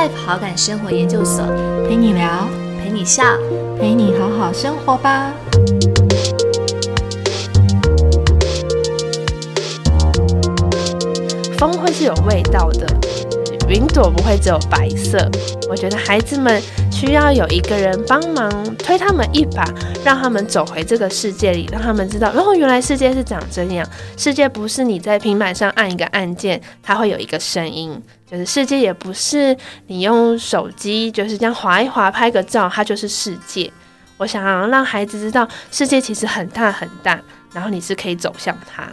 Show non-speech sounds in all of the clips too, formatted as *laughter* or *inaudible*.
Life 好感生活研究所，陪你聊，陪你笑，陪你好好生活吧。风会是有味道的，云朵不会只有白色。我觉得孩子们需要有一个人帮忙推他们一把，让他们走回这个世界里，让他们知道，哦原来世界是长这样。世界不是你在平板上按一个按键，它会有一个声音。就是世界也不是你用手机就是这样划一划拍个照，它就是世界。我想要让孩子知道，世界其实很大很大，然后你是可以走向它。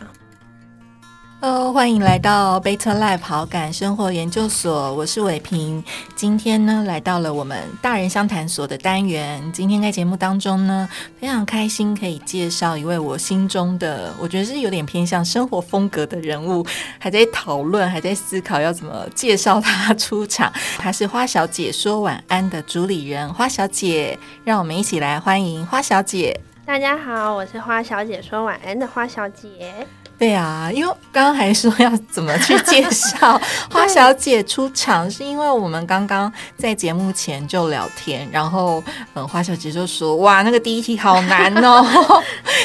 呃，欢迎来到 Better Life 好感生活研究所，我是伟平。今天呢，来到了我们大人相谈所的单元。今天在节目当中呢，非常开心可以介绍一位我心中的，我觉得是有点偏向生活风格的人物，还在讨论，还在思考要怎么介绍他出场。他是花小姐说晚安的主理人，花小姐，让我们一起来欢迎花小姐。大家好，我是花小姐说晚安的花小姐。对啊，因为刚刚还说要怎么去介绍 *laughs* 花小姐出场，是因为我们刚刚在节目前就聊天，然后嗯，花小姐就说：“哇，那个第一题好难哦。”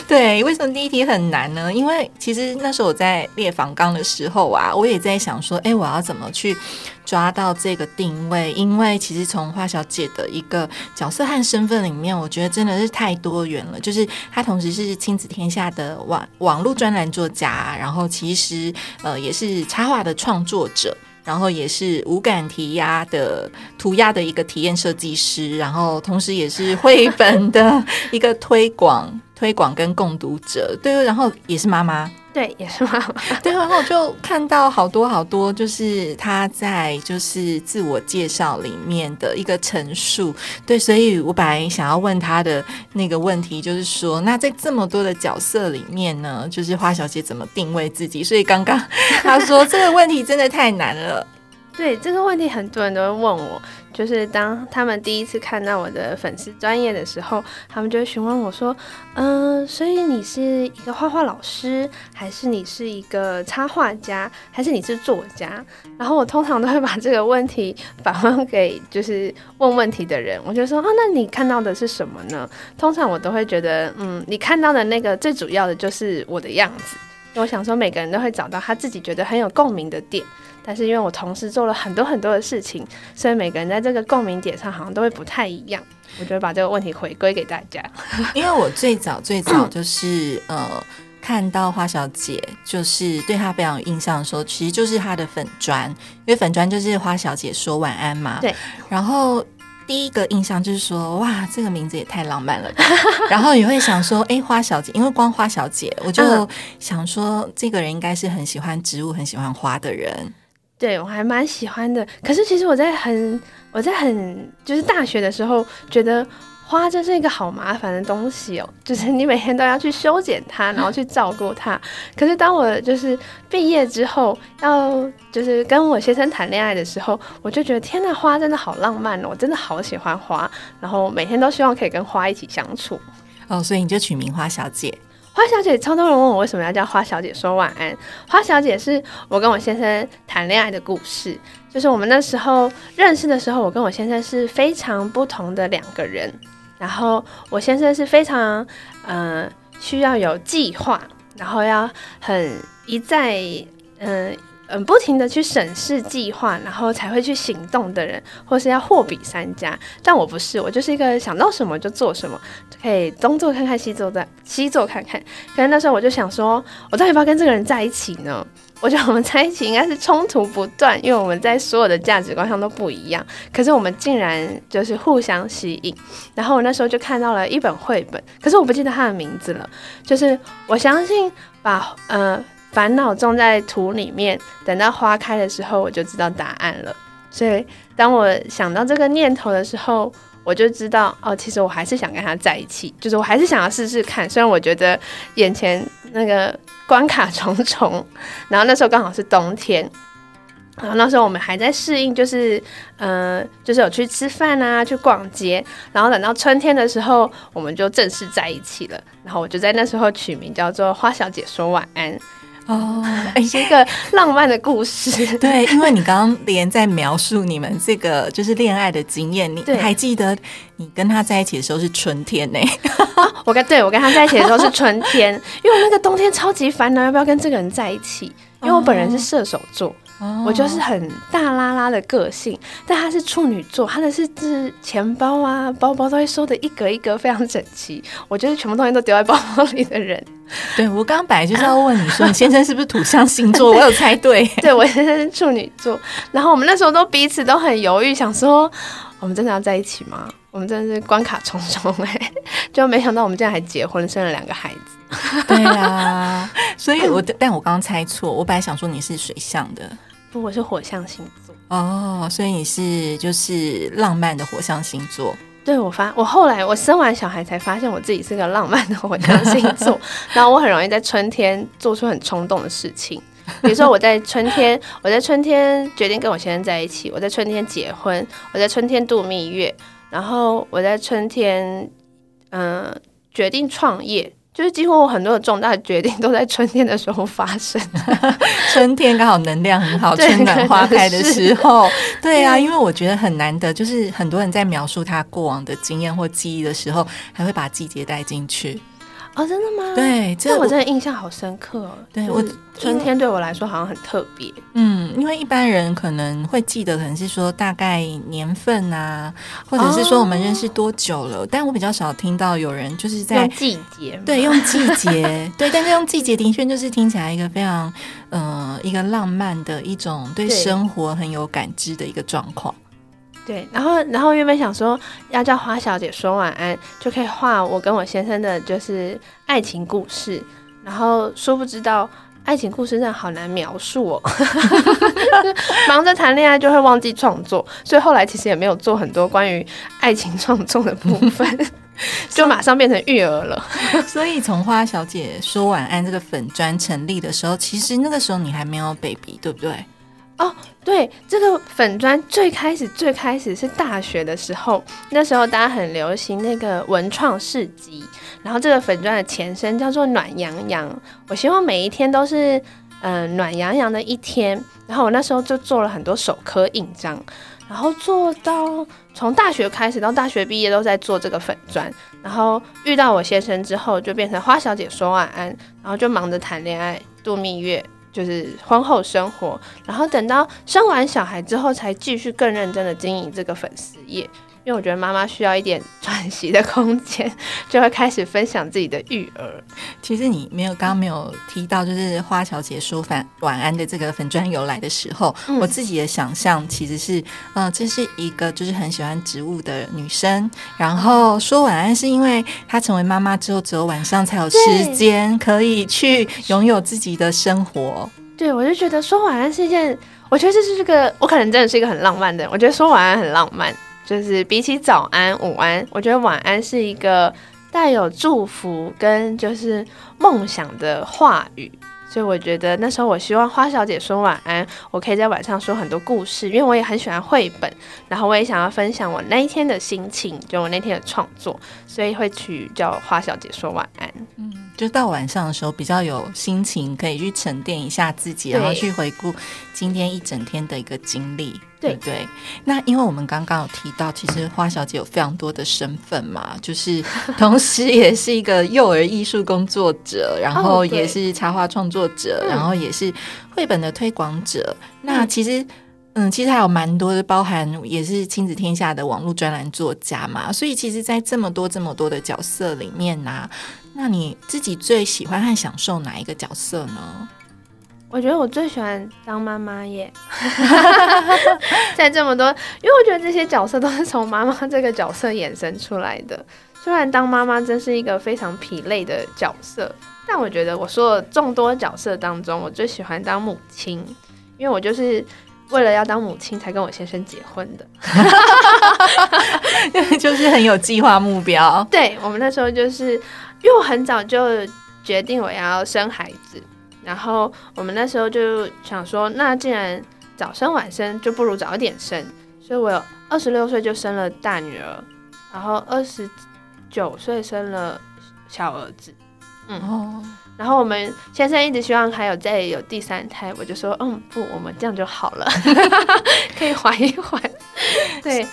*laughs* 对，为什么第一题很难呢？因为其实那时候我在列访纲的时候啊，我也在想说：“哎，我要怎么去？”抓到这个定位，因为其实从花小姐的一个角色和身份里面，我觉得真的是太多元了。就是她同时是亲子天下的网网络专栏作家，然后其实呃也是插画的创作者，然后也是无感题鸦的涂鸦的一个体验设计师，然后同时也是绘本的一个推广推广跟共读者，对，然后也是妈妈。对，也是妈妈。*laughs* 对，然后我就看到好多好多，就是他在就是自我介绍里面的一个陈述。对，所以我本来想要问他的那个问题，就是说，那在这么多的角色里面呢，就是花小姐怎么定位自己？所以刚刚他说 *laughs* 这个问题真的太难了。对，这个问题很多人都会问我。就是当他们第一次看到我的粉丝专业的时候，他们就会询问我说：“嗯，所以你是一个画画老师，还是你是一个插画家，还是你是作家？”然后我通常都会把这个问题反问给就是问问题的人，我就说：“啊，那你看到的是什么呢？”通常我都会觉得，嗯，你看到的那个最主要的就是我的样子。我想说，每个人都会找到他自己觉得很有共鸣的点。但是因为我同时做了很多很多的事情，所以每个人在这个共鸣点上好像都会不太一样。我觉得把这个问题回归给大家，*laughs* 因为我最早最早就是呃看到花小姐，就是对她非常有印象的时候，其实就是她的粉砖，因为粉砖就是花小姐说晚安嘛。对。然后第一个印象就是说，哇，这个名字也太浪漫了。*laughs* 然后也会想说，哎，花小姐，因为光花小姐，我就想说，这个人应该是很喜欢植物、很喜欢花的人。对，我还蛮喜欢的。可是其实我在很我在很就是大学的时候，觉得花真是一个好麻烦的东西哦。*laughs* 就是你每天都要去修剪它，然后去照顾它。*laughs* 可是当我就是毕业之后，要就是跟我先生谈恋爱的时候，我就觉得天呐，花真的好浪漫哦！我真的好喜欢花，然后每天都希望可以跟花一起相处。哦，所以你就取名花小姐。花小姐，超多人问我为什么要叫花小姐说晚安。花小姐是我跟我先生谈恋爱的故事，就是我们那时候认识的时候，我跟我先生是非常不同的两个人。然后我先生是非常嗯需要有计划，然后要很一再嗯。嗯，不停的去审视计划，然后才会去行动的人，或是要货比三家。但我不是，我就是一个想到什么就做什么，可以东做看看，西做在西做看看。可是那时候我就想说，我到底要不要跟这个人在一起呢？我觉得我们在一起应该是冲突不断，因为我们在所有的价值观上都不一样。可是我们竟然就是互相吸引。然后我那时候就看到了一本绘本，可是我不记得它的名字了。就是我相信把呃。烦恼种在土里面，等到花开的时候，我就知道答案了。所以，当我想到这个念头的时候，我就知道哦，其实我还是想跟他在一起，就是我还是想要试试看。虽然我觉得眼前那个关卡重重，然后那时候刚好是冬天，*laughs* 然后那时候我们还在适应，就是嗯，就是有去吃饭啊，去逛街，然后等到春天的时候，我们就正式在一起了。然后我就在那时候取名叫做“花小姐说晚安”。哦，哎，是一个浪漫的故事。对，因为你刚刚连在描述你们这个就是恋爱的经验，你还记得你跟他在一起的时候是春天呢？*laughs* 我跟对我跟他在一起的时候是春天，因为我那个冬天超级烦恼，要不要跟这个人在一起？因为我本人是射手座。我就是很大拉拉的个性，但他是处女座，他的是是钱包啊、包包都会收的一格一格非常整齐，我就是全部东西都丢在包包里的人。*laughs* 对我刚刚本来就是要问你说，你先生是不是土象星座？*laughs* 我有猜对，*laughs* 对我先生是处女座。然后我们那时候都彼此都很犹豫，想说我们真的要在一起吗？我们真的是关卡重重哎，就没想到我们竟然还结婚，生了两个孩子。对啊，所以我但我刚刚猜错，我本来想说你是水象的。不，我是火象星座哦，所以你是就是浪漫的火象星座。对，我发我后来我生完小孩才发现我自己是个浪漫的火象星座，*laughs* 然后我很容易在春天做出很冲动的事情，比如说我在春天，*laughs* 我在春天决定跟我先生在一起，我在春天结婚，我在春天度蜜月，然后我在春天嗯决定创业。就是几乎我很多的重大决定都在春天的时候发生，*laughs* 春天刚好能量很好，春暖花开的时候。*laughs* 对啊，因为我觉得很难得，就是很多人在描述他过往的经验或记忆的时候，还会把季节带进去。哦，真的吗？对，这我真的印象好深刻哦。对我春天对我来说好像很特别。嗯，因为一般人可能会记得，可能是说大概年份啊，或者是说我们认识多久了。但我比较少听到有人就是在季节，对，用季节，对，但是用季节的确就是听起来一个非常呃一个浪漫的一种对生活很有感知的一个状况。对，然后，然后原本想说要叫花小姐说晚安，就可以画我跟我先生的就是爱情故事，然后殊不知道爱情故事真的好难描述哦，*laughs* 忙着谈恋爱就会忘记创作，所以后来其实也没有做很多关于爱情创作的部分，*laughs* 就马上变成育儿了。*laughs* 所以从花小姐说晚安这个粉砖成立的时候，其实那个时候你还没有 baby，对不对？哦，对，这个粉砖最开始最开始是大学的时候，那时候大家很流行那个文创市集，然后这个粉砖的前身叫做暖洋洋。我希望每一天都是嗯暖洋洋的一天，然后我那时候就做了很多手刻印章，然后做到从大学开始到大学毕业都在做这个粉砖，然后遇到我先生之后就变成花小姐说晚安，然后就忙着谈恋爱度蜜月。就是婚后生活，然后等到生完小孩之后，才继续更认真的经营这个粉丝业。因为我觉得妈妈需要一点喘息的空间，就会开始分享自己的育儿。其实你没有刚刚没有提到，就是花小姐说反晚安的这个粉砖由来的时候，我自己的想象其实是，嗯，这是一个就是很喜欢植物的女生，然后说晚安是因为她成为妈妈之后，只有晚上才有时间可以去拥有自己的生活。对，我就觉得说晚安是一件，我觉得这是这个，我可能真的是一个很浪漫的人，我觉得说晚安很浪漫。就是比起早安、午安，我觉得晚安是一个带有祝福跟就是梦想的话语，所以我觉得那时候我希望花小姐说晚安，我可以在晚上说很多故事，因为我也很喜欢绘本，然后我也想要分享我那一天的心情，就我那天的创作，所以会取叫花小姐说晚安。嗯。就到晚上的时候比较有心情，可以去沉淀一下自己，然后去回顾今天一整天的一个经历，对不对？那因为我们刚刚有提到，其实花小姐有非常多的身份嘛，就是 *laughs* 同时也是一个幼儿艺术工作者，然后也是插画创作者，然后也是绘本的推广者。那其实，嗯，其实还有蛮多的，包含也是亲子天下的网络专栏作家嘛。所以，其实，在这么多这么多的角色里面呢。那你自己最喜欢和享受哪一个角色呢？我觉得我最喜欢当妈妈耶，*laughs* 在这么多，因为我觉得这些角色都是从妈妈这个角色衍生出来的。虽然当妈妈真是一个非常疲累的角色，但我觉得我说的众多角色当中，我最喜欢当母亲，因为我就是为了要当母亲才跟我先生结婚的。*laughs* 就是很有计划目标。对我们那时候就是。因为我很早就决定我要生孩子，然后我们那时候就想说，那既然早生晚生，就不如早一点生。所以我有二十六岁就生了大女儿，然后二十九岁生了小儿子。哦，然后我们先生一直希望还有再有第三胎，我就说，嗯，不，我们这样就好了，*laughs* 可以缓一缓。*laughs* 对，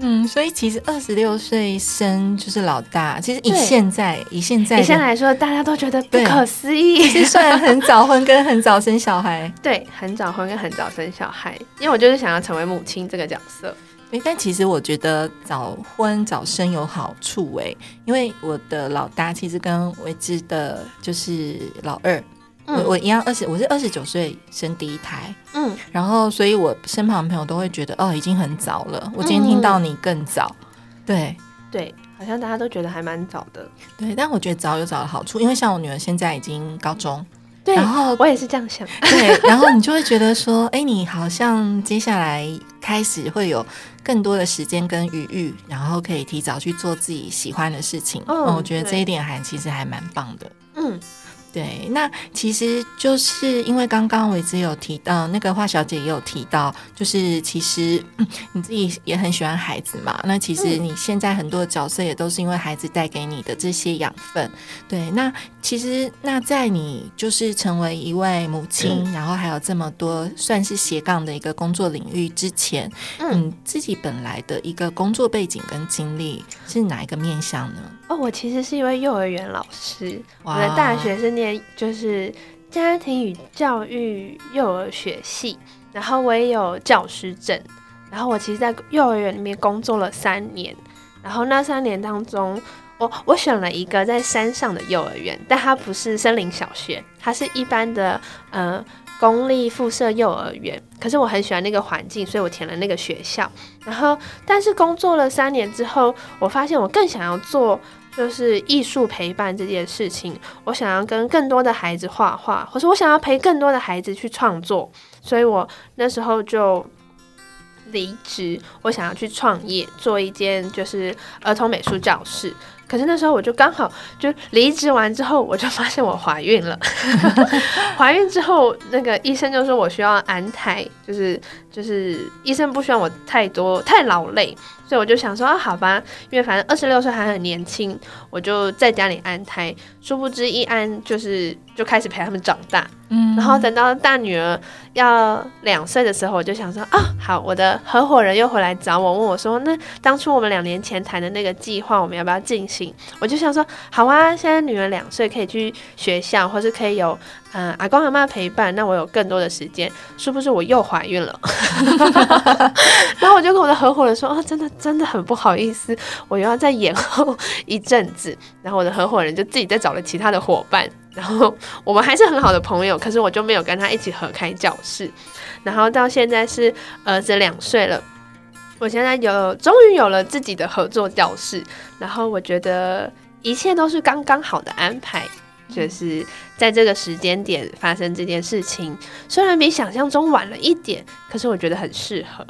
嗯，所以其实二十六岁生就是老大，其实以现在以现在以现在来说，大家都觉得不可思议。是算很早婚跟很早生小孩，*laughs* 对，很早婚跟很早生小孩，因为我就是想要成为母亲这个角色。对，但其实我觉得早婚早生有好处诶，因为我的老大其实跟维之的就是老二，我嗯我一样二十，我是二十九岁生第一胎，嗯，然后所以我身旁的朋友都会觉得哦已经很早了，我今天听到你更早，对对，好像大家都觉得还蛮早的。对，但我觉得早有早的好处，因为像我女儿现在已经高中，对，然后我也是这样想。对，然后你就会觉得说，哎，你好像接下来开始会有更多的时间跟余裕，然后可以提早去做自己喜欢的事情。嗯嗯，我觉得这一点还其实还蛮棒的。嗯对，那其实就是因为刚刚伟之有提到，那个华小姐也有提到，就是其实、嗯你自己也很喜欢孩子嘛。那其实嗯你现在很多角色也都是因为孩子带给你的这些养分。对，那其实那在你就是成为一位母亲，然后还有这么多算是斜杠的一个工作领域之前，嗯，你自己本来的一个工作背景跟经历是哪一个面向呢？哦，我其实是一位幼儿园老师，我的大学是念就是家庭与教育幼儿学系，然后我也有教师证，然后我其实，在幼儿园里面工作了三年，然后那三年当中。我我选了一个在山上的幼儿园，但它不是森林小学，它是一般的呃公立附设幼儿园。可是我很喜欢那个环境，所以我填了那个学校。然后，但是工作了三年之后，我发现我更想要做就是艺术陪伴这件事情。我想要跟更多的孩子画画，或是我想要陪更多的孩子去创作，所以我那时候就离职，我想要去创业，做一间就是儿童美术教室。可是那时候我就刚好就离职完之后，我就发现我怀孕了。*laughs* 怀孕之后，那个医生就说我需要安胎，就是就是医生不希望我太多太劳累，所以我就想说啊，好吧，因为反正二十六岁还很年轻，我就在家里安胎。殊不知一安就是就开始陪他们长大，嗯然后等到大女儿要两岁的时候，我就想说啊，好，我的合伙人又回来找我，问我说，那当初我们两年前谈的那个计划，我们要不要进行？我就想说，好啊，现在女儿两岁，可以去学校，或是可以有嗯、呃阿公阿妈陪伴，那我有更多的时间。殊不知我又怀孕了，*laughs* 然后我就跟我的合伙人说，啊，真的真的很不好意思，我又要再延后一阵子。然后我的合伙人就自己再找了其他的伙伴，然后我们还是很好的朋友，可是我就没有跟他一起合开教室。然后到现在是儿子两岁了，我现在有终于有了自己的合作教室，然后我觉得一切都是刚刚好的安排。就是在这个时间点发生这件事情，虽然比想象中晚了一点，可是我觉得很适合。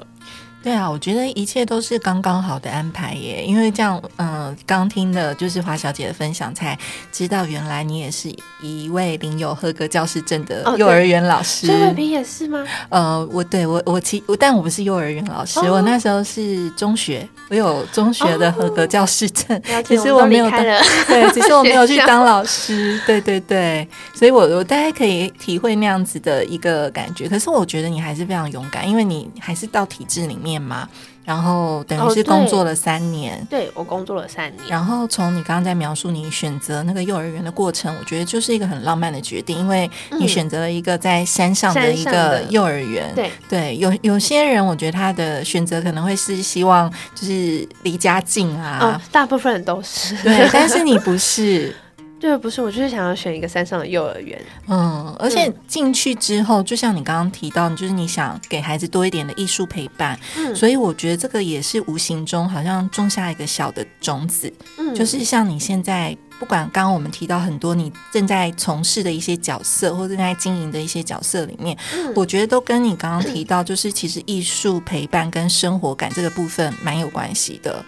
对啊，我觉得一切都是刚刚好的安排耶。因为这样，嗯、刚听的就是华小姐的分享，才知道原来你也是一位领有合格教师证的幼儿园老师。所以伟平也是吗？呃，我对我我其但我不是幼儿园老师，哦我那时候是中学，我有中学的合格教师证。其实我没有当。对，*laughs* 其实我没有去当老师，对对对，所以我我大概可以体会那样子的一个感觉。可是我觉得你还是非常勇敢，因为你还是到体制里面嘛，然后等于哦是工作了三年。对我工作了三年，然后从你刚刚在描述你选择那个幼儿园的过程，我觉得就是一个很浪漫的决定，因为你嗯选择了一个在山上的一个幼儿园。对对，有有些人我觉得他的选择可能会是希望就是离家近啊，嗯，大部分人都是。对，但是你不是。*laughs* 对，不是，我就是想要选一个山上的幼儿园。嗯，而且进去之后，就像你刚刚提到，就是你想给孩子多一点的艺术陪伴，嗯所以我觉得这个也是无形中好像种下一个小的种子，嗯，就是像你现在。不管刚刚我们提到很多你正在从事的一些角色，或正在经营的一些角色里面，嗯我觉得都跟你刚刚提到，就是其实艺术陪伴跟生活感这个部分蛮有关系的。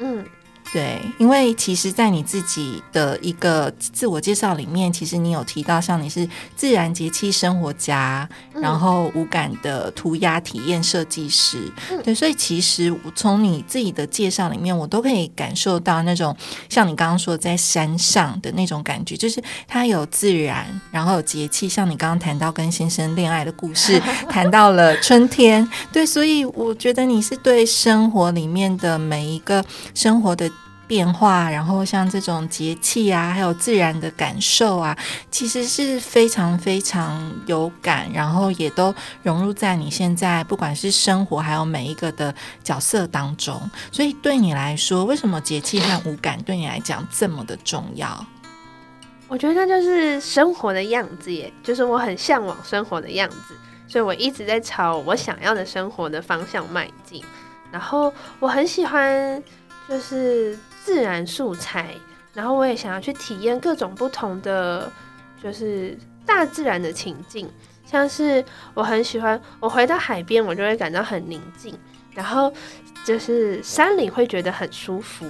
嗯，对，因为其实，在你自己的一个自我介绍里面，其实你有提到，像你是自然节气生活家，然后无感的涂鸦体验设计师。对，所以其实我从你自己的介绍里面，我都可以感受到那种像你刚刚说在山上的那种感觉，就是它有自然，然后有节气。像你刚刚谈到跟先生恋爱的故事，*laughs* 谈到了春天。对，所以我觉得你是对生活里面的每一个生活的。变化，然后像这种节气啊，还有自然的感受啊，其实是非常非常有感，然后也都融入在你现在不管是生活还有每一个的角色当中。所以对你来说，为什么节气和无感对你来讲这么的重要？我觉得那就是生活的样子，耶，就是我很向往生活的样子，所以我一直在朝我想要的生活的方向迈进。然后我很喜欢，就是。自然素材，然后我也想要去体验各种不同的，就是大自然的情境，像是我很喜欢，我回到海边，我就会感到很宁静，然后就是山里会觉得很舒服。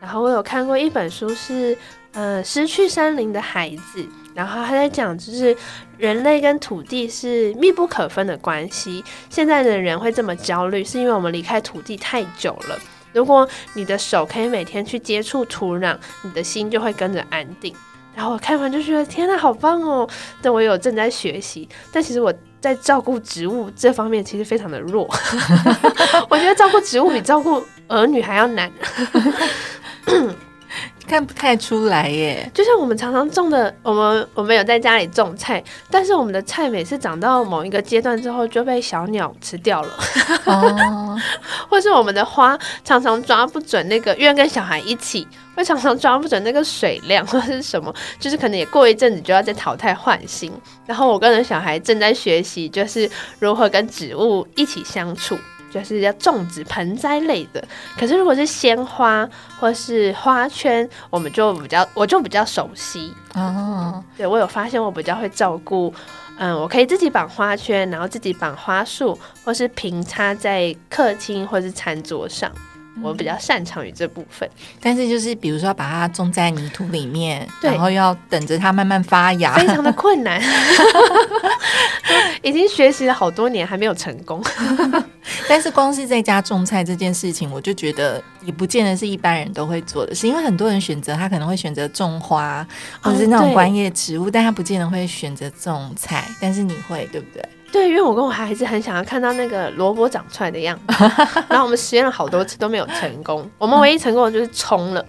然后我有看过一本书，是呃失去山林的孩子，然后他在讲就是人类跟土地是密不可分的关系。现在的人会这么焦虑，是因为我们离开土地太久了。如果你的手可以每天去接触土壤，你的心就会跟着安定。然后我看完就觉得天呐，好棒哦！但我有正在学习，但其实我在照顾植物这方面其实非常的弱。*laughs* 我觉得照顾植物比照顾儿女还要难。*clears throat* 看不太出来耶，就像我们常常种的，我们我们有在家里种菜，但是我们的菜每次长到某一个阶段之后就被小鸟吃掉了，哦，或是我们的花常常抓不准那个，因为跟小孩一起，会常常抓不准那个水量或者是什么，就是可能也过一阵子就要再淘汰换新。然后我跟小孩正在学习，就是如何跟植物一起相处。就是要种植盆栽类的，可是如果是鲜花或是花圈，我们就比较，我就比较熟悉哦。对我有发现，我比较会照顾，嗯，我可以自己绑花圈，然后自己绑花束，或是平插在客厅或是餐桌上。我比较擅长于这部分，但是就是比如说把它种在泥土里面，然后要等着它慢慢发芽，非常的困难。*laughs* 已经学习了好多年，还没有成功。*laughs* 但是光是在家种菜这件事情，我就觉得也不见得是一般人都会做的事，因为很多人选择他可能会选择种花或者是那种观叶植物，但他不见得会选择种菜。但是你会，对不对？对，因为我跟我孩子很想要看到那个萝卜长出来的样子，然后我们实验了好多次都没有成功。我们唯一成功的就是冲了。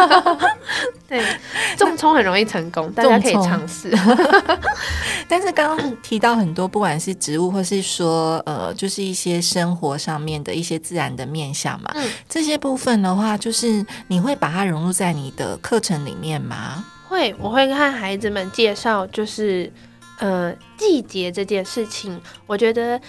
*laughs* 对，种葱很容易成功，大家可以尝试。*laughs* 但是刚刚提到很多，不管是植物，或是说呃，就是一些生活上面的一些自然的面相嘛，这些部分的话，就是你会把它融入在你的课程里面吗？会，我会跟孩子们介绍，就是。呃，季节这件事情，我觉得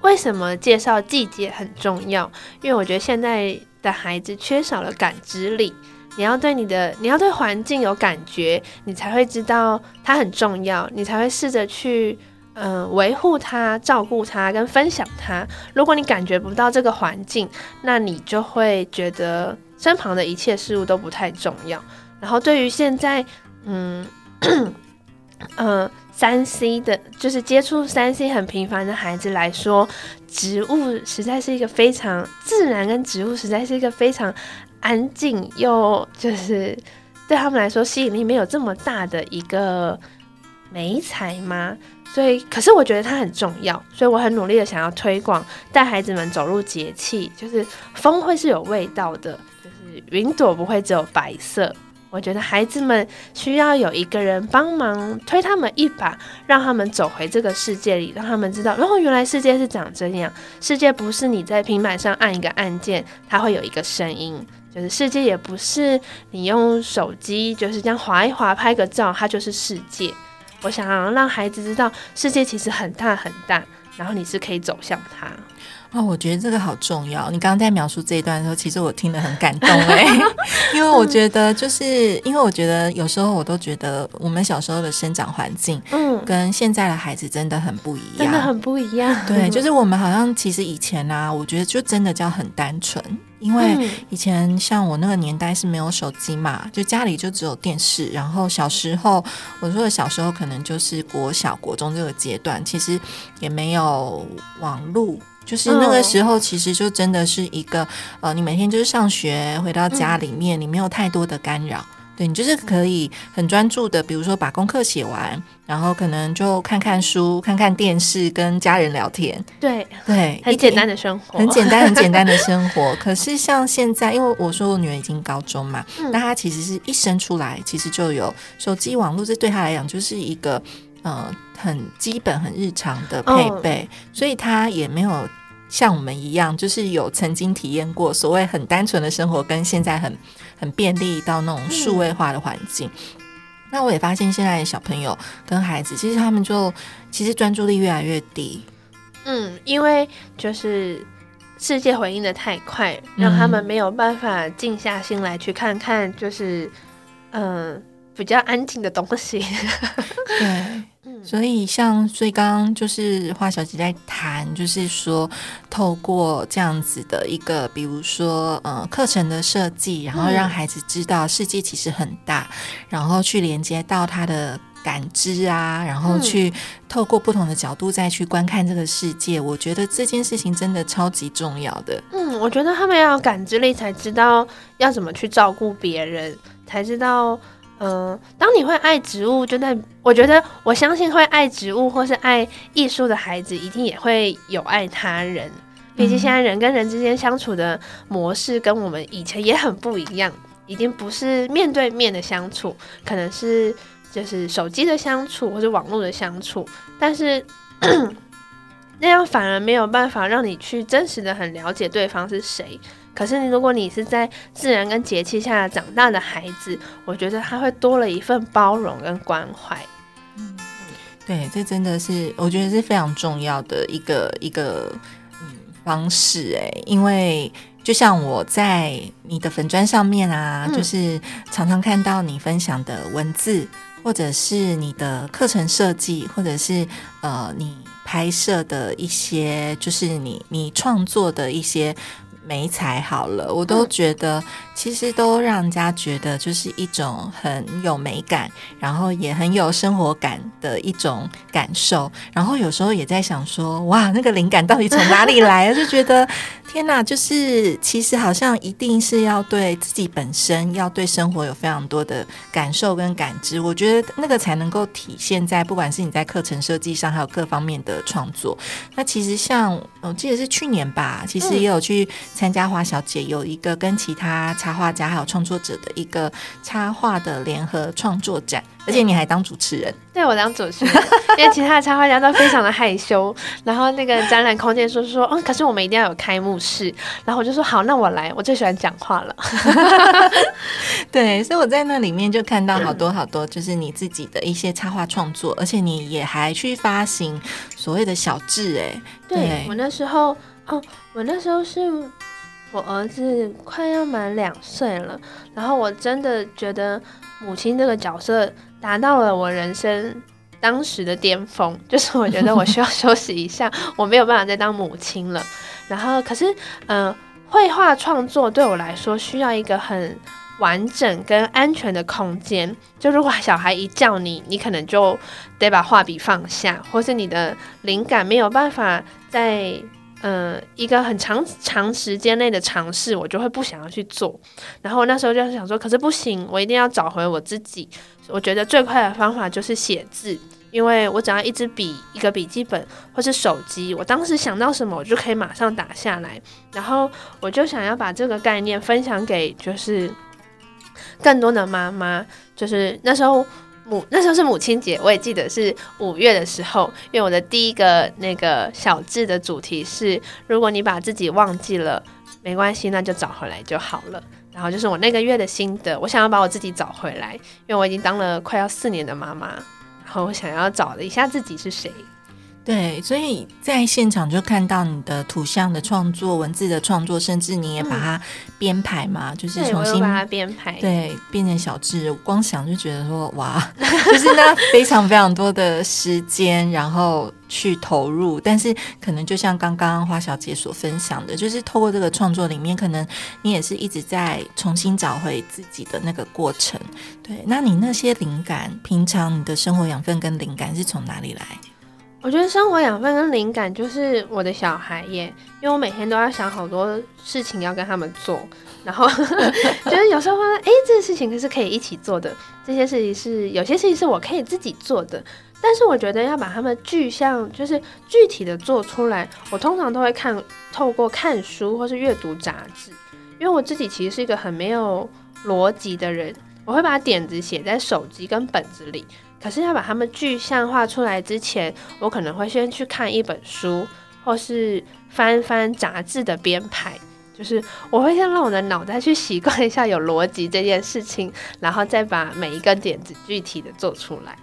为什么介绍季节很重要？因为我觉得现在的孩子缺少了感知力。你要对你的，你要对环境有感觉，你才会知道它很重要，你才会试着去嗯维护它、照顾它跟分享它。如果你感觉不到这个环境，那你就会觉得身旁的一切事物都不太重要。然后对于现在，嗯嗯。三 C 的，就是接触三 C 很频繁的孩子来说，植物实在是一个非常自然，跟植物实在是一个非常安静又就是对他们来说吸引力没有这么大的一个美彩吗？所以，可是我觉得它很重要，所以我很努力的想要推广，带孩子们走入节气，就是风会是有味道的，就是云朵不会只有白色。我觉得孩子们需要有一个人帮忙推他们一把，让他们走回这个世界里，让他们知道，然后原来世界是长这样。世界不是你在平板上按一个按键，它会有一个声音。就是世界也不是你用手机就是这样划一划拍个照，它就是世界。我想要让孩子知道，世界其实很大很大，然后你是可以走向它。啊，我觉得这个好重要。你刚刚在描述这一段的时候，其实我听得很感动哎，因为我觉得就是因为我觉得有时候我都觉得我们小时候的生长环境，嗯，跟现在的孩子真的很不一样，真的很不一样。对，*laughs* 就是我们好像其实以前啊，我觉得就真的叫很单纯。因为嗯以前像我那个年代是没有手机嘛，就家里就只有电视。然后小时候，我说的小时候可能就是国小、国中这个阶段，其实也没有网络。就是那个时候，其实就真的是一个、呃，你每天就是上学，回到家里面，你没有太多的干扰，对你就是可以很专注的，比如说把功课写完，然后可能就看看书、看看电视，跟家人聊天，对，对，很简单的生活，很简单、很简单的 *laughs* 生活。可是像现在，因为我说我女儿已经高中嘛，嗯那她其实是一生出来，其实就有手机网络，这对她来讲就是一个呃很基本、很日常的配备，所以她也没有。像我们一样，就是有曾经体验过所谓很单纯的生活，跟现在很很便利到那种数位化的环境。那我也发现，现在的小朋友跟孩子，其实他们就其实专注力越来越低。嗯，因为就是世界回应的太快，让他们没有办法静下心来去看看，就是嗯、比较安静的东西。*laughs* 对，嗯所以像所以刚刚就是花小姐在谈，就是说透过这样子的一个，比如说呃课程的设计，然后让孩子知道世界其实很大，然后去连接到他的。感知啊，然后去透过不同的角度再去观看这个世界，我觉得这件事情真的超级重要的。嗯，我觉得他们要有感知力，才知道要怎么去照顾别人，才知道，嗯、当你会爱植物，就在我觉得我相信会爱植物或是爱艺术的孩子，一定也会有爱他人。毕竟现在人跟人之间相处的模式跟我们以前也很不一样，已经不是面对面的相处，可能是就是手机的相处或者网络的相处，但是 *coughs* 那样反而没有办法让你去真实的很了解对方是谁。可是如果你是在自然跟节气下长大的孩子，我觉得他会多了一份包容跟关怀。对，这真的是我觉得是非常重要的一个一个嗯方式哎，因为就像我在你的粉砖上面啊，嗯就是常常看到你分享的文字，或者是你的课程设计，或者是呃你拍摄的一些，就是你你创作的一些。美彩好了，我都嗯。觉得其实都让人家觉得就是一种很有美感，然后也很有生活感的一种感受。然后有时候也在想说，哇，那个灵感到底从哪里来？就觉得天哪，就是其实好像一定是要对自己本身，要对生活有非常多的感受跟感知。我觉得那个才能够体现在不管是你在课程设计上，还有各方面的创作。那其实像我记得是去年吧，其实也有去参加花小姐有一个跟其他插画家还有创作者的一个插画的联合创作展，而且你还当主持人。对我当主持人，*laughs* 因为其他的插画家都非常的害羞，然后那个展览空间说说，嗯，可是我们一定要有开幕式，然后我就说好，那我来，我最喜欢讲话了。*laughs* 对，所以我在那里面就看到好多好多，就是你自己的一些插画创作，而且你也还去发行所谓的小志，哎，对我那时候，哦，我那时候是我儿子快要满两岁了，然后我真的觉得母亲这个角色达到了我人生当时的巅峰，*laughs* 就是我觉得我需要休息一下，我没有办法再当母亲了。然后，可是，嗯、绘画创作对我来说需要一个很完整跟安全的空间。就如果小孩一叫你，你可能就得把画笔放下，或是你的灵感没有办法在呃一个很长长时间内的尝试，我就会不想要去做。然后我那时候就想说，可是不行，我一定要找回我自己。我觉得最快的方法就是写字。因为我只要一支笔、一个笔记本或是手机，我当时想到什么，我就可以马上打下来。然后我就想要把这个概念分享给就是更多的妈妈。就是那时候母那时候是母亲节，我也记得是五月的时候，因为我的第一个那个小志的主题是：如果你把自己忘记了，没关系，那就找回来就好了。然后就是我那个月的心得，我想要把我自己找回来，因为我已经当了快要四年的妈妈。然后我想要找了一下自己是谁。对，所以在现场就看到你的图像的创作、文字的创作，甚至你也把它编排嘛，就是，重新把它编排。对变成小志。光想就觉得说哇，*laughs* 就是那非常非常多的时间，然后去投入。但是可能就像刚刚花小姐所分享的，就是透过这个创作里面，可能你也是一直在重新找回自己的那个过程。对，那你那些灵感，平常你的生活养分跟灵感是从哪里来？我觉得生活养分跟灵感就是我的小孩耶，因为我每天都要想好多事情要跟他们做，然后 *laughs* 就是有时候发现，哎，这个事情是可以一起做的，这些事情是有些事情是我可以自己做的，但是我觉得要把它们具象，就是具体的做出来，我通常都会看透过看书或是阅读杂志，因为我自己其实是一个很没有逻辑的人，我会把点子写在手机跟本子里。可是要把它们具象化出来之前，我可能会先去看一本书，或是翻翻杂志的编排。就是我会先让我的脑袋去习惯一下有逻辑这件事情，然后再把每一个点子具体的做出来。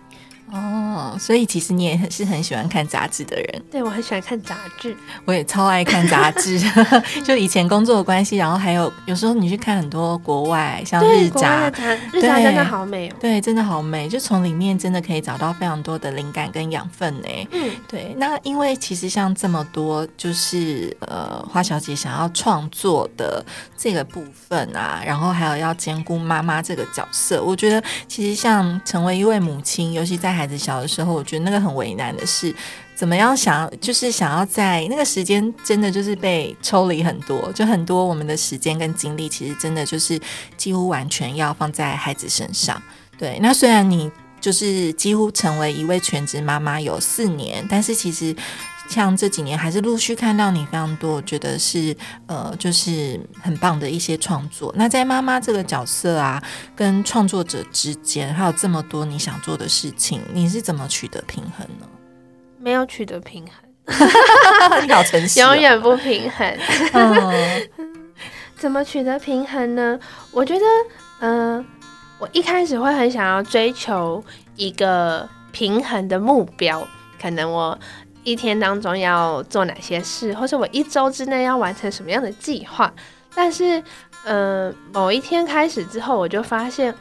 哦，所以其实你也是很喜欢看杂志的人。对我很喜欢看杂志，*laughs* 我也超爱看杂志，*laughs* 就以前工作的关系，然后还有有时候你去看很多国外，像日杂日杂真的好美哦。对，真的好美，就从里面真的可以找到非常多的灵感跟养分呢。嗯，对，那因为其实像这么多，就是呃，花小姐想要创作的这个部分啊，然后还有要兼顾妈妈这个角色，我觉得其实像成为一位母亲，尤其在孩子小的时候，我觉得那个很为难的是，怎么样想要，就是想要在那个时间，真的就是被抽离很多，就很多我们的时间跟精力，其实真的就是几乎完全要放在孩子身上。对，那虽然你就是几乎成为一位全职妈妈有四年，但是其实像这几年还是陆续看到你非常多，我觉得是呃，就是很棒的一些创作。那在妈妈这个角色啊，跟创作者之间，还有这么多你想做的事情，你是怎么取得平衡呢？没有取得平衡，*laughs* 你好诚实、哦，永远不平衡。嗯 *laughs* 怎么取得平衡呢？我觉得，嗯、我一开始会很想要追求一个平衡的目标，可能我一天当中要做哪些事，或者我一周之内要完成什么样的计划。但是，嗯、某一天开始之后，我就发现，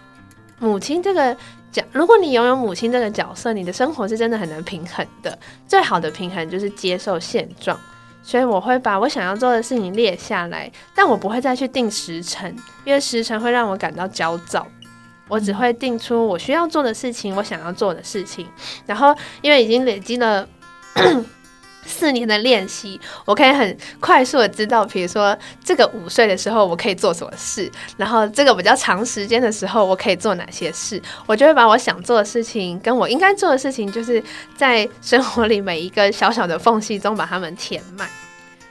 母亲这个角，如果你拥有母亲这个角色，你的生活是真的很难平衡的。最好的平衡就是接受现状。所以我会把我想要做的事情列下来，但我不会再去定时程，因为时程会让我感到焦躁。我只会定出我需要做的事情，我想要做的事情。然后，因为已经累积了 *coughs* 四年的练习，我可以很快速的知道，比如说这个五岁的时候我可以做什么事，然后这个比较长时间的时候我可以做哪些事。我就会把我想做的事情跟我应该做的事情，就是在生活里每一个小小的缝隙中把它们填满。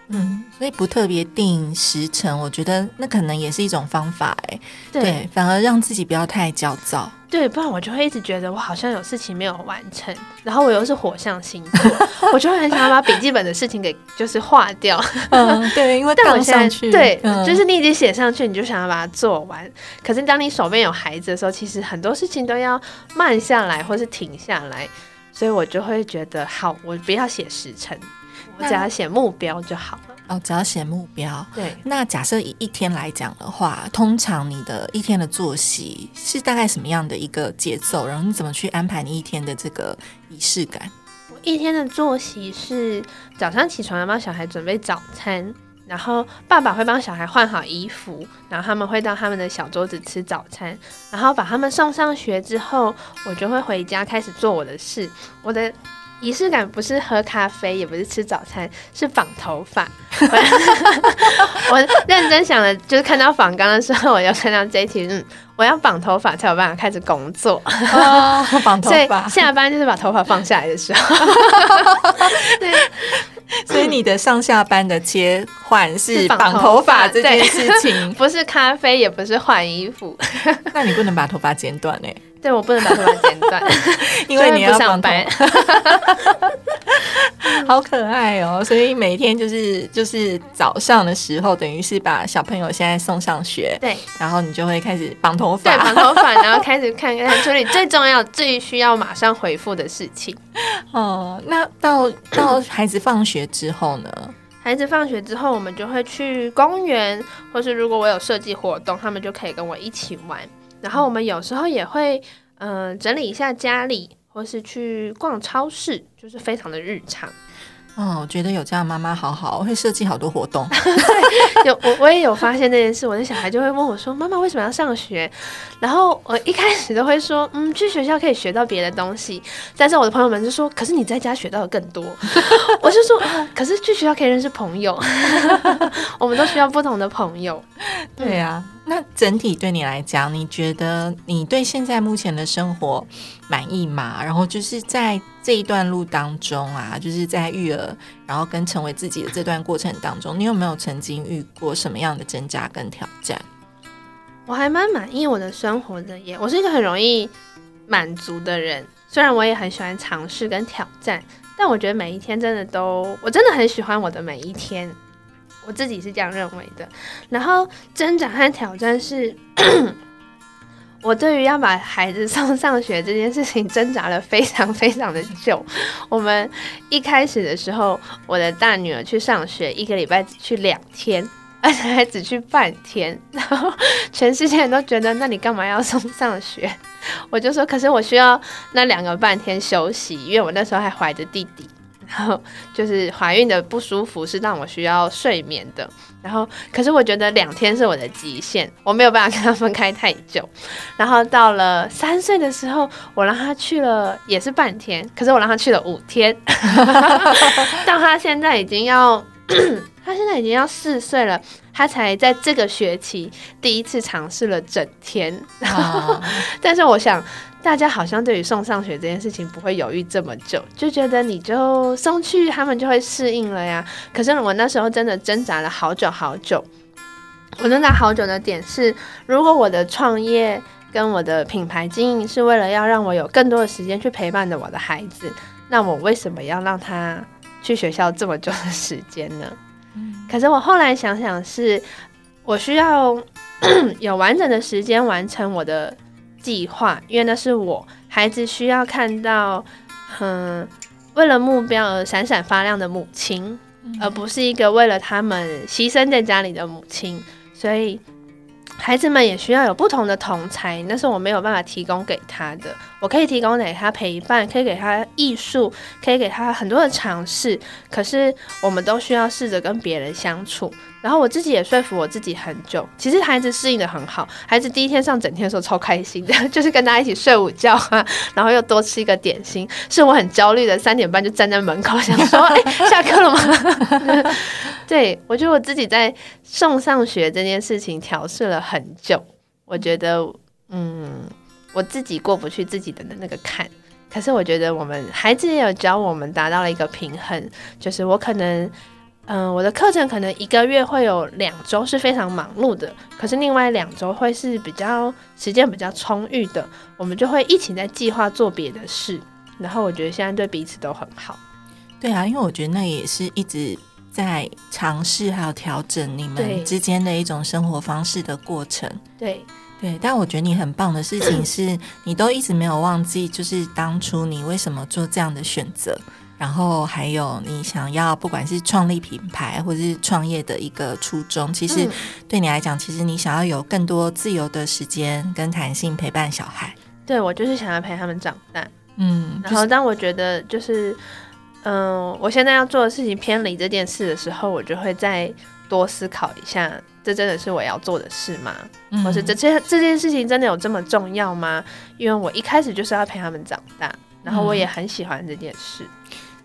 嗯，所以不特别定时辰，我觉得那可能也是一种方法哎。对反而让自己不要太焦躁。对，不然我就会一直觉得我好像有事情没有完成，然后我又是火象星座，*laughs* 我就会很想要把笔记本的事情给就是划掉。*laughs* 嗯，对，因为 *laughs* 但我现在杠上去，对，嗯就是你已经写上去，你就想要把它做完。可是当你手边有孩子的时候，其实很多事情都要慢下来或是停下来，所以我就会觉得，好，我不要写时辰，我只要写目标就好了。哦，只要写目标。对，那假设以一天来讲的话，通常你的一天的作息是大概什么样的一个节奏？然后你怎么去安排你一天的这个仪式感？我一天的作息是早上起床要帮小孩准备早餐，然后爸爸会帮小孩换好衣服，然后他们会到他们的小桌子吃早餐，然后把他们送上学之后，我就会回家开始做我的事。我的仪式感不是喝咖啡，也不是吃早餐，是绑头发。*laughs* 我 *laughs* 我认真想了，就是看到仿纲的时候，我就看到这一题，嗯，我要绑头发才有办法开始工作。哦，绑头发，*laughs* 下班就是把头发放下来的时候。对所以你的上下班的切换是是绑绑头头发这件事情。不是咖啡，也不是换衣服。那你不能把头发剪短呢？对我不能把头发剪短，*laughs* 因为你要不上班。*laughs* 好可爱哦！所以每天就是就是早上的时候，等于是把小朋友现在送上学，对，然后你就会开始绑头发，对，绑头发，然后开始看看处理最重要、最需要马上回复的事情。*laughs* 哦，那到到孩子放学之后呢？孩子放学之后，我们就会去公园，或是如果我有设计活动，他们就可以跟我一起玩。然后我们有时候也会，嗯，整理一下家里，或是去逛超市，就是非常的日常。哦，我觉得有这样妈妈好好，会设计好多活动。对 *laughs* 有我我也有发现这件事，我的小孩就会问我说：“妈妈为什么要上学？”然后我一开始都会说：“嗯，去学校可以学到别的东西。”但是我的朋友们就说：“可是你在家学到的更多。*laughs* ”我就说：“可是去学校可以认识朋友，*laughs* 我们都需要不同的朋友。”对呀。那整体对你来讲，你觉得你对现在目前的生活满意吗？然后就是在这一段路当中啊，就是在育儿，然后跟成为自己的这段过程当中，你有没有曾经遇过什么样的挣扎跟挑战？我还蛮满意我的生活的耶，我是一个很容易满足的人，虽然我也很喜欢尝试跟挑战，但我觉得每一天真的都，我真的很喜欢我的每一天。我自己是这样认为的，然后挣扎和挑战是，我对于要把孩子送上学这件事情挣扎了非常非常的久。我们一开始的时候，我的大女儿去上学，一个礼拜只去两天，而且还只去半天，然后全世界人都觉得，那你干嘛要送上学？*laughs* 我就说，可是我需要那两个半天休息，因为我那时候还怀着弟弟。然后就是怀孕的不舒服是让我需要睡眠的，然后可是我觉得两天是我的极限，我没有办法跟他分开太久。然后到了三岁的时候，我让他去了也是半天，可是我让他去了五天。*laughs* 到他现在已经要，他现在已经要四岁了，他才在这个学期第一次尝试了整天。*laughs* 但是我想。大家好像对于送上学这件事情不会犹豫这么久，就觉得你就送去，他们就会适应了呀。可是我那时候真的挣扎了好久好久。我挣扎好久的点是，如果我的创业跟我的品牌经营是为了要让我有更多的时间去陪伴着我的孩子，那我为什么要让他去学校这么久的时间呢？可是我后来想想，是我需要 *clears throat* 有完整的时间完成我的。计划，因为那是我孩子需要看到，嗯，为了目标而闪闪发亮的母亲，而不是一个为了他们牺牲在家里的母亲，所以。孩子们也需要有不同的同才，那是我没有办法提供给他的。我可以提供给他陪伴，可以给他艺术，可以给他很多的尝试。可是我们都需要试着跟别人相处。然后我自己也说服我自己很久。其实孩子适应的很好，孩子第一天上整天的时候超开心的，*laughs* 就是跟大家一起睡午觉啊，然后又多吃一个点心。是我很焦虑的，三点半就站在门口想说：“ *laughs* 哎，下课了吗？” *laughs* 对我觉得我自己在送上学这件事情调试了很久，我觉得嗯，我自己过不去自己的那个坎。可是我觉得我们孩子也有教我们达到了一个平衡，就是我可能嗯，我的课程可能一个月会有两周是非常忙碌的，可是另外两周会是比较时间比较充裕的，我们就会一起在计划做别的事。然后我觉得现在对彼此都很好。对啊，因为我觉得那也是一直。在尝试还有调整你们之间的一种生活方式的过程，对对。但我觉得你很棒的事情是，你都一直没有忘记，就是当初你为什么做这样的选择，然后还有你想要不管是创立品牌或者是创业的一个初衷。其实对你来讲，其实你想要有更多自由的时间跟弹性陪伴小孩。对我就是想要陪他们长大，嗯。然后当我觉得就是。嗯，我现在要做的事情偏离这件事的时候，我就会再多思考一下，这真的是我要做的事吗？或是这这这件事情真的有这么重要吗？因为我一开始就是要陪他们长大，然后我也很喜欢这件事。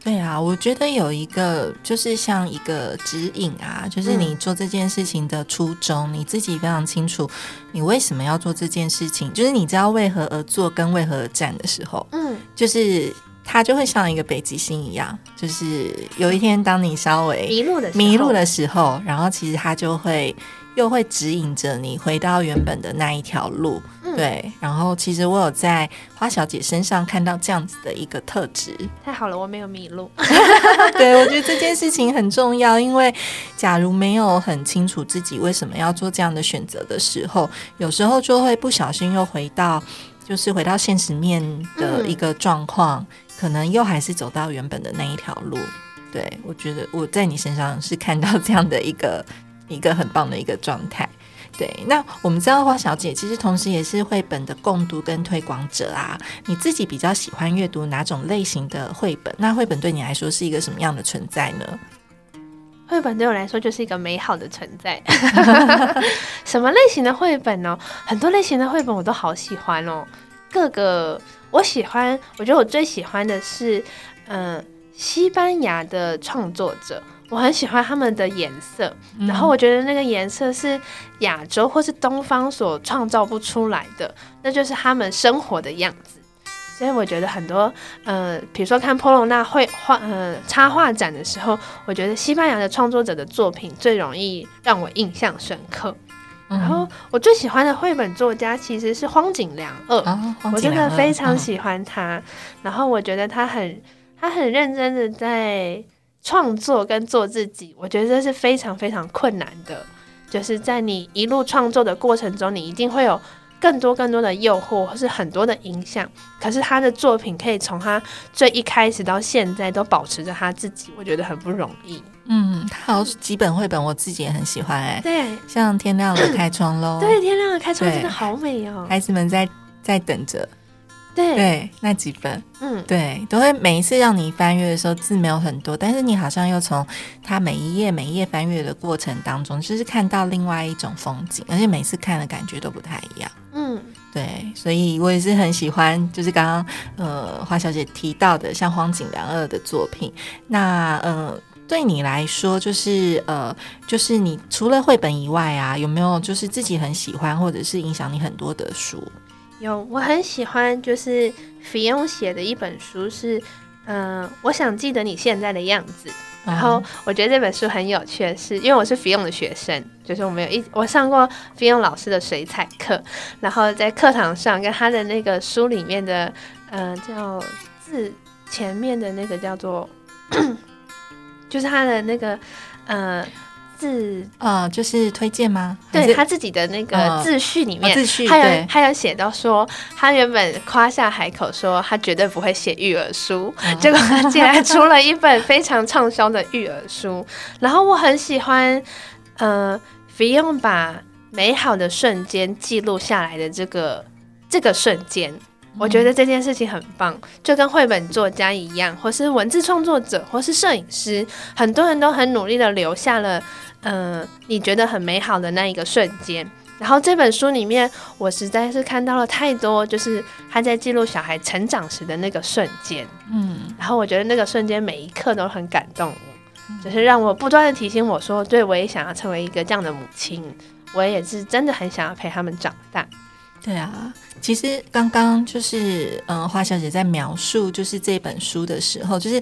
对啊，我觉得有一个就是像一个指引啊，就是你做这件事情的初衷，你自己非常清楚，你为什么要做这件事情，就是你知道为何而做跟为何而战的时候，嗯，就是。它就会像一个北极星一样，就是有一天当你稍微迷路的迷路的时候，然后其实它就会又会指引着你回到原本的那一条路。对，对，然后其实我有在花小姐身上看到这样子的一个特质。太好了，我没有迷路。*laughs* 对，我觉得这件事情很重要，因为假如没有很清楚自己为什么要做这样的选择的时候，有时候就会不小心又回到，就是回到现实面的一个状况，可能又还是走到原本的那一条路。对我觉得我在你身上是看到这样的一个一个很棒的一个状态。对，那我们知道花小姐其实同时也是绘本的共读跟推广者啊。你自己比较喜欢阅读哪种类型的绘本？那绘本对你来说是一个什么样的存在呢？绘本对我来说就是一个美好的存在。*laughs* 什么类型的绘本呢？很多类型的绘本我都好喜欢哦。各个我喜欢，我觉得我最喜欢的是，嗯，西班牙的创作者。我很喜欢他们的颜色，然后我觉得那个颜色是亚洲或是东方所创造不出来的，那就是他们生活的样子。所以我觉得很多，呃，比如说看波隆纳绘画，呃，插画展的时候，我觉得西班牙的创作者的作品最容易让我印象深刻。然后我最喜欢的绘本作家其实是荒井良二，我真的非常喜欢他。然后我觉得他很，他很认真的在。创作跟做自己，我觉得这是非常非常困难的。就是在你一路创作的过程中，你一定会有更多更多的诱惑，或是很多的影响。可是他的作品可以从他最一开始到现在都保持着他自己，我觉得很不容易。嗯，他有几本绘本我自己也很喜欢哎，对，像《天亮了开窗喽》，对，《天亮了开窗》真的好美哦，孩子们在在等着。对，那几本，嗯，对，都会每一次让你翻阅的时候字没有很多，但是你好像又从它每一页每一页翻阅的过程当中，就是看到另外一种风景，而且每次看的感觉都不太一样。嗯，对，所以我也是很喜欢，就是刚刚呃花小姐提到的像荒井良二的作品。那呃，对你来说，就是呃，就是你除了绘本以外啊，有没有就是自己很喜欢或者是影响你很多的书？有，我很喜欢，就是菲佣写的一本书是，嗯，我想记得你现在的样子。然后我觉得这本书很有趣，是因为我是菲佣的学生，就是我们有一我上过菲佣老师的水彩课，然后在课堂上跟他的那个书里面的，嗯，叫字前面的那个叫做，*clears throat* 就是他的那个，嗯。字呃，就是推荐吗？对他自己的那个自序里面，自序他有他有写到说，他原本夸下海口说他绝对不会写育儿书，*laughs* 结果他竟然出了一本非常畅销的育儿书。然后我很喜欢，呃，菲用把美好的瞬间记录下来的这个这个瞬间。我觉得这件事情很棒，就跟绘本作家一样，或是文字创作者，或是摄影师，很多人都很努力的留下了，嗯，你觉得很美好的那一个瞬间。然后这本书里面，我实在是看到了太多，就是他在记录小孩成长时的那个瞬间，嗯，然后我觉得那个瞬间每一刻都很感动我，就是让我不断的提醒我说，对我也想要成为一个这样的母亲，我也是真的很想要陪他们长大。对啊，其实刚刚就是嗯，花小姐在描述就是这本书的时候，就是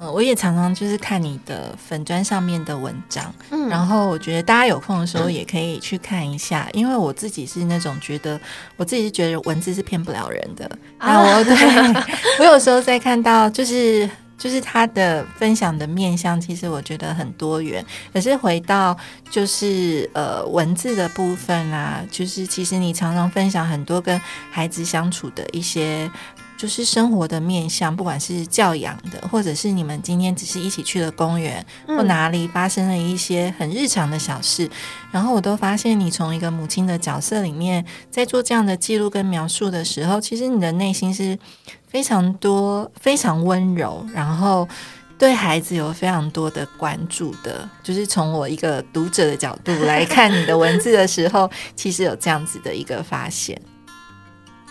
呃，我也常常就是看你的粉砖上面的文章，嗯，然后我觉得大家有空的时候也可以去看一下，因为我自己是那种觉得我自己是觉得文字是骗不了人的，啊，我 *laughs* 对我有时候在看到就是。就是他的分享的面向，其实我觉得很多元。可是回到就是呃文字的部分啊，就是其实你常常分享很多跟孩子相处的一些，就是生活的面向，不管是教养的，或者是你们今天只是一起去了公园或哪里发生了一些很日常的小事，然后我都发现你从一个母亲的角色里面，在做这样的记录跟描述的时候，其实你的内心是。非常多，非常温柔，然后对孩子有非常多的关注的，就是从我一个读者的角度来 *laughs* 看你的文字的时候，其实有这样子的一个发现。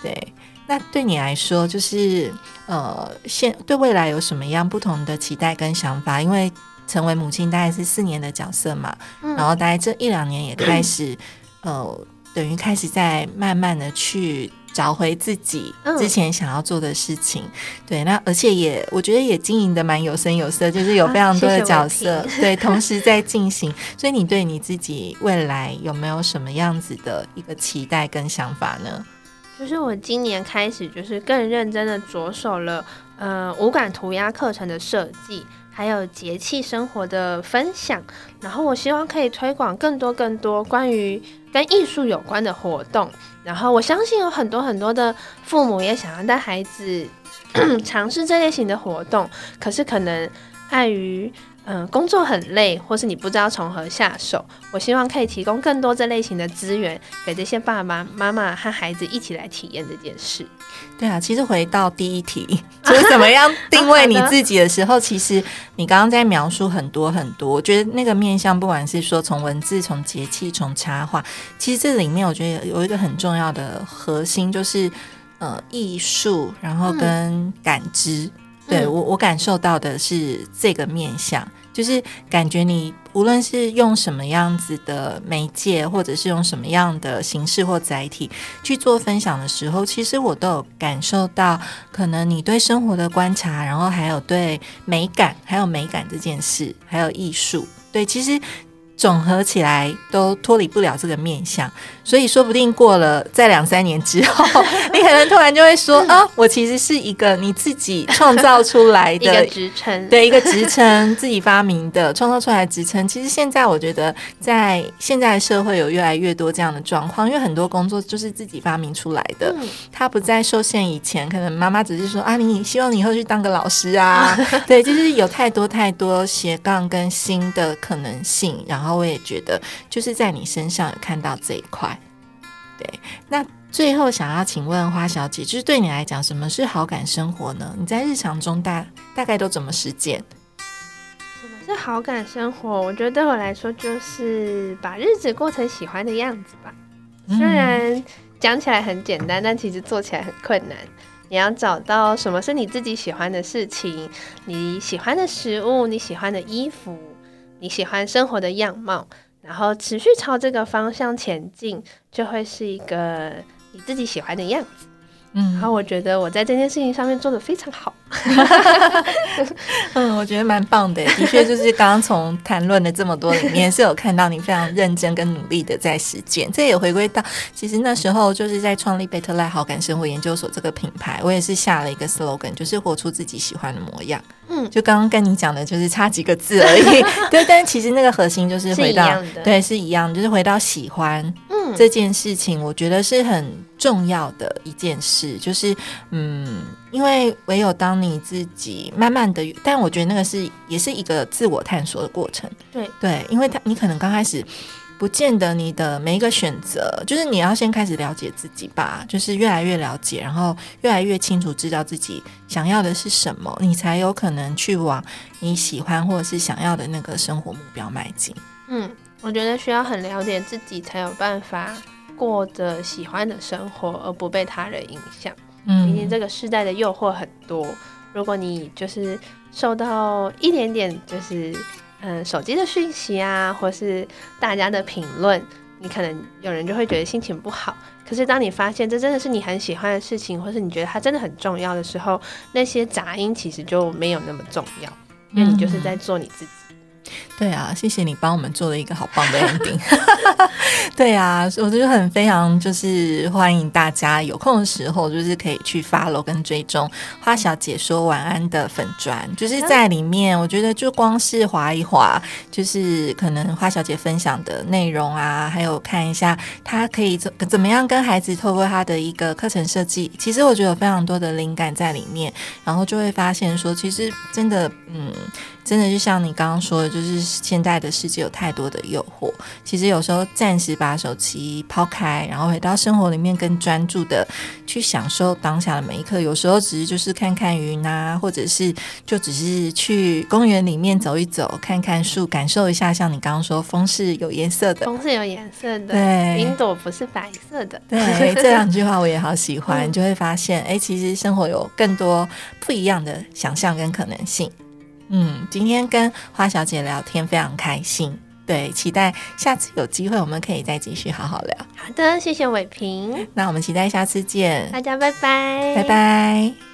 对，那对你来说，就是呃，现对未来有什么样不同的期待跟想法？因为成为母亲大概是四年的角色嘛，然后大概这一两年也开始，呃，等于开始在慢慢的去。找回自己之前想要做的事情，对，那而且也我觉得也经营的蛮有声有色，就是有非常多的角色，对，同时在进行。所以你对你自己未来有没有什么样子的一个期待跟想法呢？就是我今年开始，就是更认真的着手了，呃，五感涂鸦课程的设计，还有节气生活的分享。然后我希望可以推广更多更多关于跟艺术有关的活动。然后我相信有很多很多的父母也想要带孩子 *clears throat* 尝试这类型的活动，可是可能碍于。嗯，工作很累，或是你不知道从何下手。我希望可以提供更多这类型的资源给这些爸爸妈妈和孩子一起来体验这件事。对啊，其实回到第一题，*laughs* 就是怎么样定位你自己的时候，其实你刚刚在描述很多很多。我觉得那个面向，不管是说从文字、从节气、从插画，其实这里面我觉得有一个很重要的核心，就是呃艺术，然后跟感知。对我，我感受到的是这个面相。就是感觉你无论是用什么样子的媒介，或者是用什么样的形式或载体去做分享的时候，其实我都有感受到，可能你对生活的观察，然后还有对美感，还有美感这件事，还有艺术，对，其实。总合起来都脱离不了这个面相，所以说不定过了在两三年之后，*laughs* 你可能突然就会说啊，我其实是一个你自己创造出来的 *laughs* 一个职称，对一个职称自己发明的创造出来的职称。其实现在我觉得，在现在的社会有越来越多这样的状况，因为很多工作就是自己发明出来的，它不再受限以前，可能妈妈只是说啊，你希望你以后去当个老师啊，*laughs* 对，就是有太多太多斜杠跟新的可能性，然后。我也觉得，就是在你身上有看到这一块。对，那最后想要请问花小姐，就是对你来讲，什么是好感生活呢？你在日常中大大概都怎么实践？什么是好感生活？我觉得对我来说，就是把日子过成喜欢的样子吧。虽然讲起来很简单，但其实做起来很困难。你要找到什么是你自己喜欢的事情，你喜欢的食物，你喜欢的衣服。你喜欢生活的样貌，然后持续朝这个方向前进，就会是一个你自己喜欢的样子。嗯，然后我觉得我在这件事情上面做的非常好。嗯，我觉得蛮棒的，的确就是刚刚从谈论的这么多里面，是有看到你非常认真跟努力的在实践。这也回归到，其实那时候就是在创立贝特赖好感生活研究所这个品牌，我也是下了一个 slogan，就是活出自己喜欢的模样。嗯，就刚刚跟你讲的，就是差几个字而已。*laughs* 对，但其实那个核心就是回到，对，是一样，就是回到喜欢。嗯，这件事情我觉得是很重要的一件事，就是嗯，因为唯有当你自己慢慢的，但我觉得那个是也是一个自我探索的过程。对对，因为他你可能刚开始。不见得你的每一个选择，就是你要先开始了解自己吧，就是越来越了解，然后越来越清楚知道自己想要的是什么，你才有可能去往你喜欢或者是想要的那个生活目标迈进。嗯，我觉得需要很了解自己，才有办法过着喜欢的生活，而不被他人影响。嗯，毕竟这个时代的诱惑很多，如果你就是受到一点点就是。嗯，手机的讯息啊，或是大家的评论，你可能有人就会觉得心情不好。可是当你发现这真的是你很喜欢的事情，或是你觉得它真的很重要的时候，那些杂音其实就没有那么重要，因为你就是在做你自己。对啊，谢谢你帮我们做了一个好棒的 ending。*laughs* 对啊，我就很非常就是欢迎大家有空的时候，就是可以去 follow 跟追踪花小姐说晚安的粉砖，就是在里面，我觉得就光是划一划，就是可能花小姐分享的内容啊，还有看一下她可以怎怎么样跟孩子透过她的一个课程设计，其实我觉得有非常多的灵感在里面，然后就会发现说，其实真的，嗯。真的就像你刚刚说的，就是现在的世界有太多的诱惑。其实有时候暂时把手机抛开，然后回到生活里面，更专注的去享受当下的每一刻。有时候只是就是看看云啊，或者是就只是去公园里面走一走，看看树，感受一下。像你刚刚说，风是有颜色的，风是有颜色的，对，云朵不是白色的。对，*laughs* 这两句话我也好喜欢，就会发现，哎，其实生活有更多不一样的想象跟可能性。嗯，今天跟花小姐聊天非常开心，对，期待下次有机会我们可以再继续好好聊。好的，谢谢伟平，那我们期待下次见，大家拜拜，拜拜。